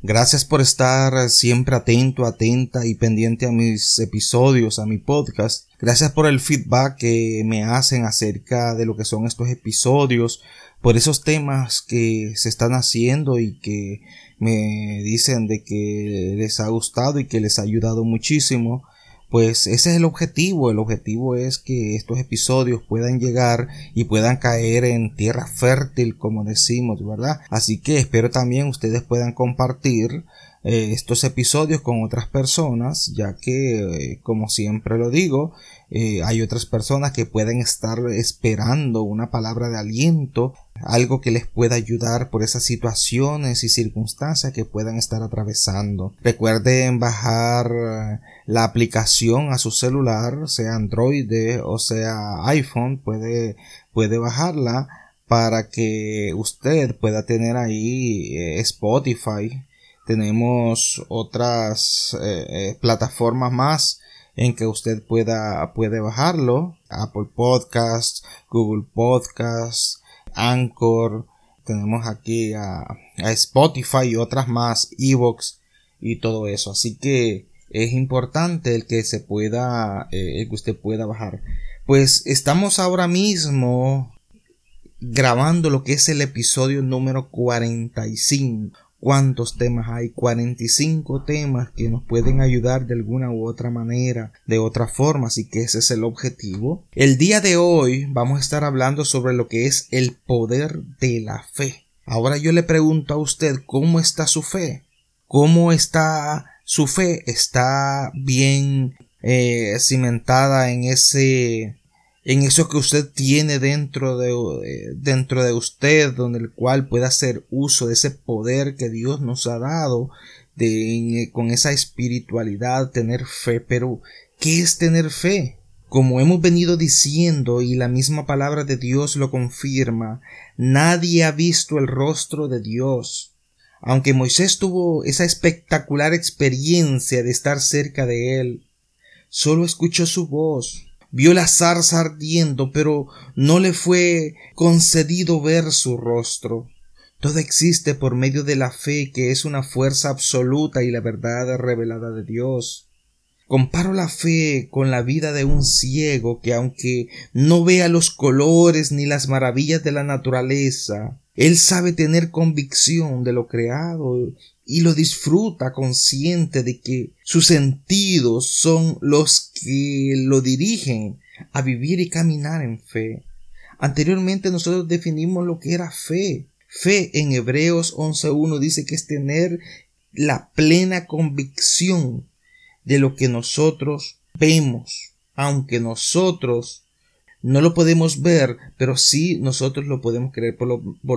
Gracias por estar siempre atento, atenta y pendiente a mis episodios, a mi podcast. Gracias por el feedback que me hacen acerca de lo que son estos episodios, por esos temas que se están haciendo y que me dicen de que les ha gustado y que les ha ayudado muchísimo pues ese es el objetivo. El objetivo es que estos episodios puedan llegar y puedan caer en tierra fértil, como decimos, ¿verdad? Así que espero también ustedes puedan compartir eh, estos episodios con otras personas, ya que, eh, como siempre lo digo, eh, hay otras personas que pueden estar esperando una palabra de aliento, algo que les pueda ayudar por esas situaciones y circunstancias que puedan estar atravesando. Recuerden bajar la aplicación a su celular, sea Android o sea iPhone, puede, puede bajarla para que usted pueda tener ahí Spotify tenemos otras eh, eh, plataformas más en que usted pueda puede bajarlo Apple Podcasts Google Podcasts Anchor tenemos aquí a, Spotify y otras más Evox y todo eso. Así que es importante el que se pueda eh, el que usted pueda bajar. Pues estamos ahora mismo grabando lo que es el episodio número 45 ¿Cuántos temas hay? 45 temas que nos pueden ayudar de alguna u otra manera, de otra forma, así que ese es el objetivo. El día de hoy vamos a estar hablando sobre lo que es el poder de la fe. Ahora yo le pregunto a usted, ¿cómo está su fe? ¿Cómo está su fe? ¿Está bien eh, cimentada en ese en eso que usted tiene dentro de, eh, dentro de usted, donde el cual puede hacer uso de ese poder que Dios nos ha dado, eh, con esa espiritualidad, tener fe. Pero, ¿qué es tener fe? Como hemos venido diciendo y la misma palabra de Dios lo confirma, nadie ha visto el rostro de Dios. Aunque Moisés tuvo esa espectacular experiencia de estar cerca de él, solo escuchó su voz, vio la zarza ardiendo, pero no le fue concedido ver su rostro. Todo existe por medio de la fe, que es una fuerza absoluta y la verdad revelada de Dios. Comparo la fe con la vida de un ciego que aunque no vea los colores ni las maravillas de la naturaleza, él sabe tener convicción de lo creado y lo disfruta consciente de que sus sentidos son los que lo dirigen a vivir y caminar en fe. Anteriormente nosotros definimos lo que era fe. Fe en Hebreos 11.1 dice que es tener la plena convicción de lo que nosotros vemos, aunque nosotros no lo podemos ver, pero sí nosotros lo podemos creer. Por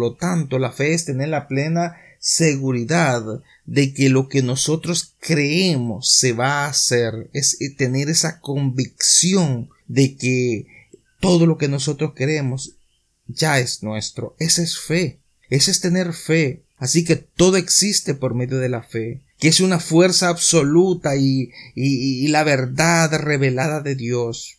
lo, tanto, la fe es tener la plena seguridad de que lo que nosotros creemos se va a hacer, es tener esa convicción de que todo lo que nosotros queremos ya es nuestro. Esa es fe. Esa es tener fe. Así que todo existe por medio de la fe, que es una fuerza absoluta y, y la verdad revelada de Dios.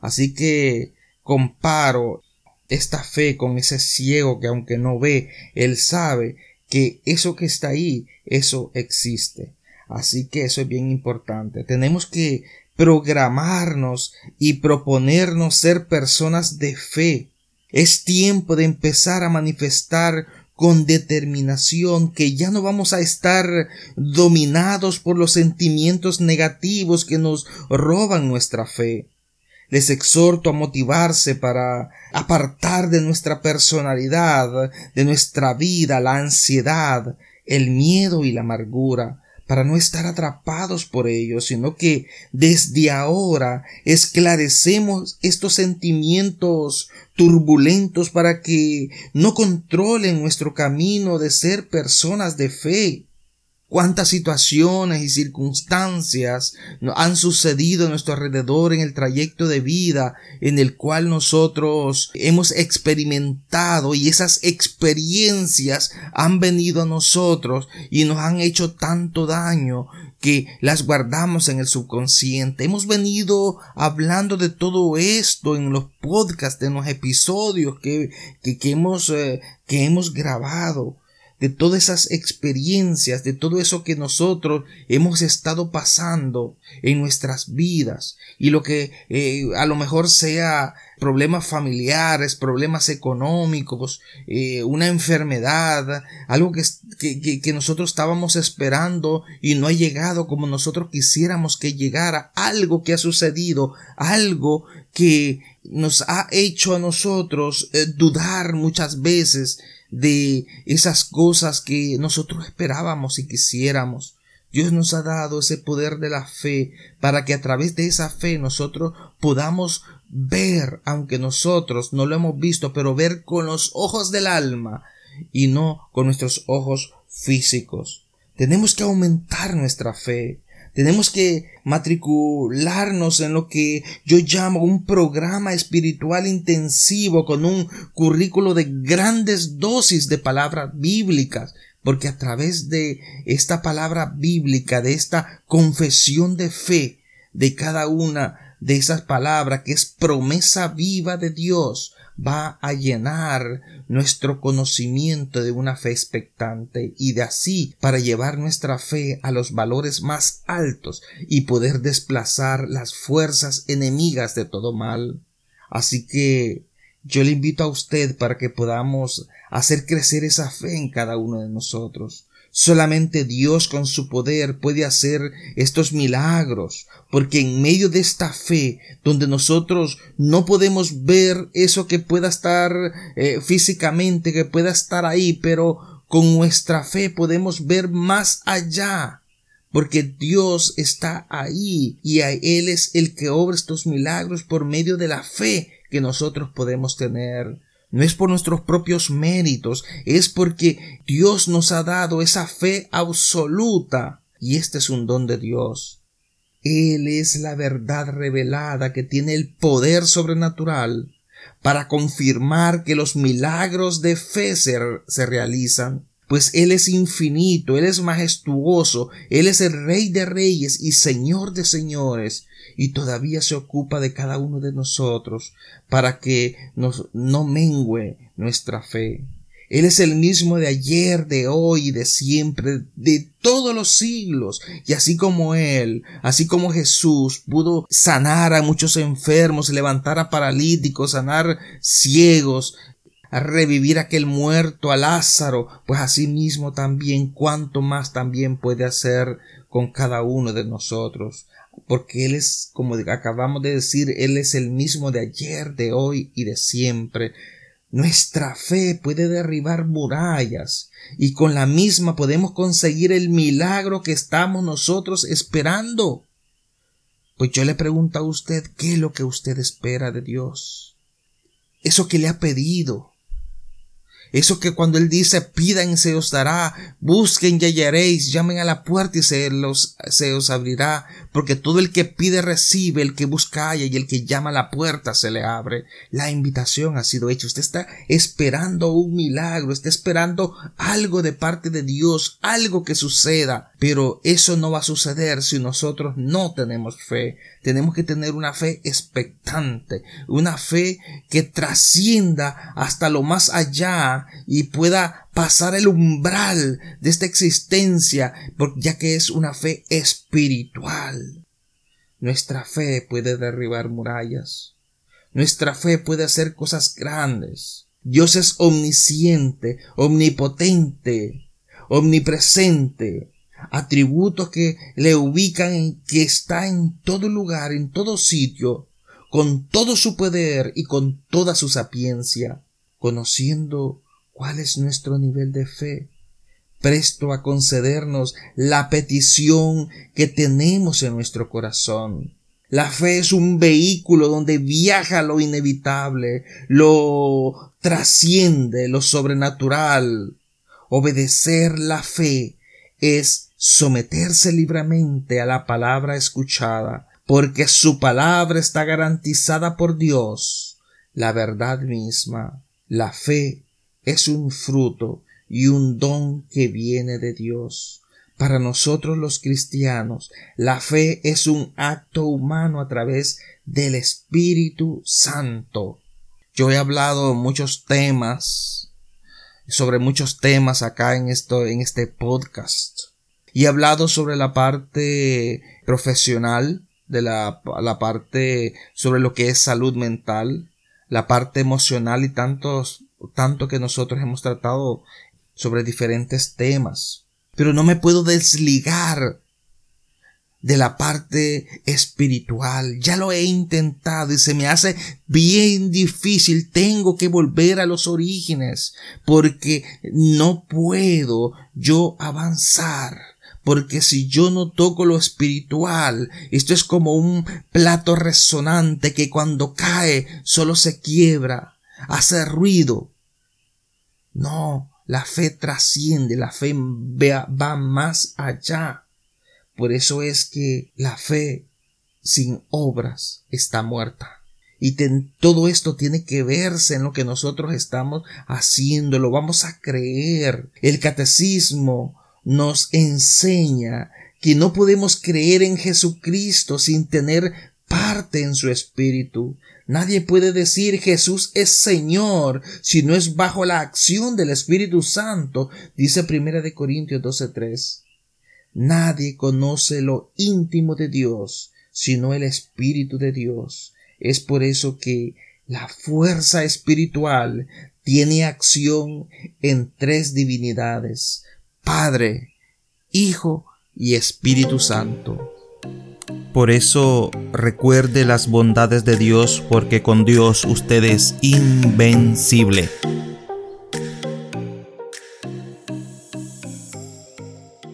Así que comparo esta fe con ese ciego que aunque no ve, él sabe que eso que está ahí, eso existe. Así que eso es bien importante. Tenemos que programarnos y proponernos ser personas de fe. Es tiempo de empezar a manifestar con determinación que ya no vamos a estar dominados por los sentimientos negativos que nos roban nuestra fe. Les exhorto a motivarse para apartar de nuestra personalidad, de nuestra vida, la ansiedad, el miedo y la amargura, para no estar atrapados por ellos, sino que desde ahora esclarecemos estos sentimientos turbulentos para que no controlen nuestro camino de ser personas de fe cuántas situaciones y circunstancias han sucedido a nuestro alrededor en el trayecto de vida en el cual nosotros hemos experimentado y esas experiencias han venido a nosotros y nos han hecho tanto daño que las guardamos en el subconsciente. Hemos venido hablando de todo esto en los podcasts, en los episodios que, que, hemos, eh, que hemos grabado de todas esas experiencias, de todo eso que nosotros hemos estado pasando en nuestras vidas. Y lo que eh, a lo mejor sea problemas familiares, problemas económicos, eh, una enfermedad, algo que, que, nosotros estábamos esperando y no ha llegado como nosotros quisiéramos que llegara, algo que ha sucedido, algo que nos ha hecho a nosotros eh, dudar muchas veces de esas cosas que nosotros esperábamos y quisiéramos. Dios nos ha dado ese poder de la fe para que a través de esa fe nosotros podamos ver, aunque nosotros no lo hemos visto, pero ver con los ojos del alma y no con nuestros ojos físicos. Tenemos que aumentar nuestra fe. Tenemos que matricularnos en lo que yo llamo un programa espiritual intensivo con un currículo de grandes dosis de palabras bíblicas, porque a través de esta palabra bíblica, de esta confesión de fe de cada una de esas palabras que es promesa viva de Dios, va a llenar nuestro conocimiento de una fe expectante y de así para llevar nuestra fe a los valores más altos y poder desplazar las fuerzas enemigas de todo mal. Así que yo le invito a usted para que podamos hacer crecer esa fe en cada uno de nosotros. Solamente Dios con su poder puede hacer estos milagros, porque en medio de esta fe, donde nosotros no podemos ver eso que pueda estar eh, físicamente, que pueda estar ahí, pero con nuestra fe podemos ver más allá, porque Dios está ahí y a Él es el que obra estos milagros por medio de la fe que nosotros podemos tener. No es por nuestros propios méritos, es porque Dios nos ha dado esa fe absoluta. Y este es un don de Dios. Él es la verdad revelada que tiene el poder sobrenatural para confirmar que los milagros de fe se, se realizan pues Él es infinito, Él es majestuoso, Él es el Rey de Reyes y Señor de Señores, y todavía se ocupa de cada uno de nosotros para que nos, no mengüe nuestra fe. Él es el mismo de ayer, de hoy y de siempre, de todos los siglos. Y así como Él, así como Jesús pudo sanar a muchos enfermos, levantar a paralíticos, sanar ciegos, a revivir aquel muerto, a Lázaro, pues así mismo también cuánto más también puede hacer con cada uno de nosotros. Porque Él es, como acabamos de decir, Él es el mismo de ayer, de hoy y de siempre. Nuestra fe puede derribar murallas y con la misma podemos conseguir el milagro que estamos nosotros esperando. Pues yo le pregunto a usted, ¿qué es lo que usted espera de Dios? Eso que le ha pedido, eso que cuando Él dice pidan se os dará, busquen y hallaréis, llamen a la puerta y se, los, se os abrirá, porque todo el que pide recibe, el que busca halla y el que llama a la puerta se le abre. La invitación ha sido hecha. Usted está esperando un milagro, está esperando algo de parte de Dios, algo que suceda, pero eso no va a suceder si nosotros no tenemos fe. Tenemos que tener una fe expectante, una fe que trascienda hasta lo más allá y pueda pasar el umbral de esta existencia, ya que es una fe espiritual. Nuestra fe puede derribar murallas. Nuestra fe puede hacer cosas grandes. Dios es omnisciente, omnipotente, omnipresente, atributos que le ubican en que está en todo lugar, en todo sitio, con todo su poder y con toda su sapiencia, conociendo cuál es nuestro nivel de fe, presto a concedernos la petición que tenemos en nuestro corazón. La fe es un vehículo donde viaja lo inevitable, lo trasciende, lo sobrenatural. Obedecer la fe es someterse libremente a la palabra escuchada, porque su palabra está garantizada por Dios, la verdad misma. La fe es un fruto y un don que viene de Dios. Para nosotros los cristianos, la fe es un acto humano a través del Espíritu Santo. Yo he hablado muchos temas, sobre muchos temas acá en esto, en este podcast. Y he hablado sobre la parte profesional, de la, la parte sobre lo que es salud mental, la parte emocional y tantos, tanto que nosotros hemos tratado sobre diferentes temas, pero no me puedo desligar de la parte espiritual. Ya lo he intentado y se me hace bien difícil. Tengo que volver a los orígenes porque no puedo yo avanzar. Porque si yo no toco lo espiritual, esto es como un plato resonante que cuando cae solo se quiebra, hace ruido. No, la fe trasciende, la fe va más allá. Por eso es que la fe sin obras está muerta. Y todo esto tiene que verse en lo que nosotros estamos haciendo, lo vamos a creer. El catecismo nos enseña que no podemos creer en Jesucristo sin tener parte en su espíritu. Nadie puede decir Jesús es Señor si no es bajo la acción del Espíritu Santo, dice Primera de Corintios 12:3. Nadie conoce lo íntimo de Dios sino el Espíritu de Dios. Es por eso que la fuerza espiritual tiene acción en tres divinidades, Padre, Hijo y Espíritu Santo. Por eso recuerde las bondades de Dios porque con Dios usted es invencible.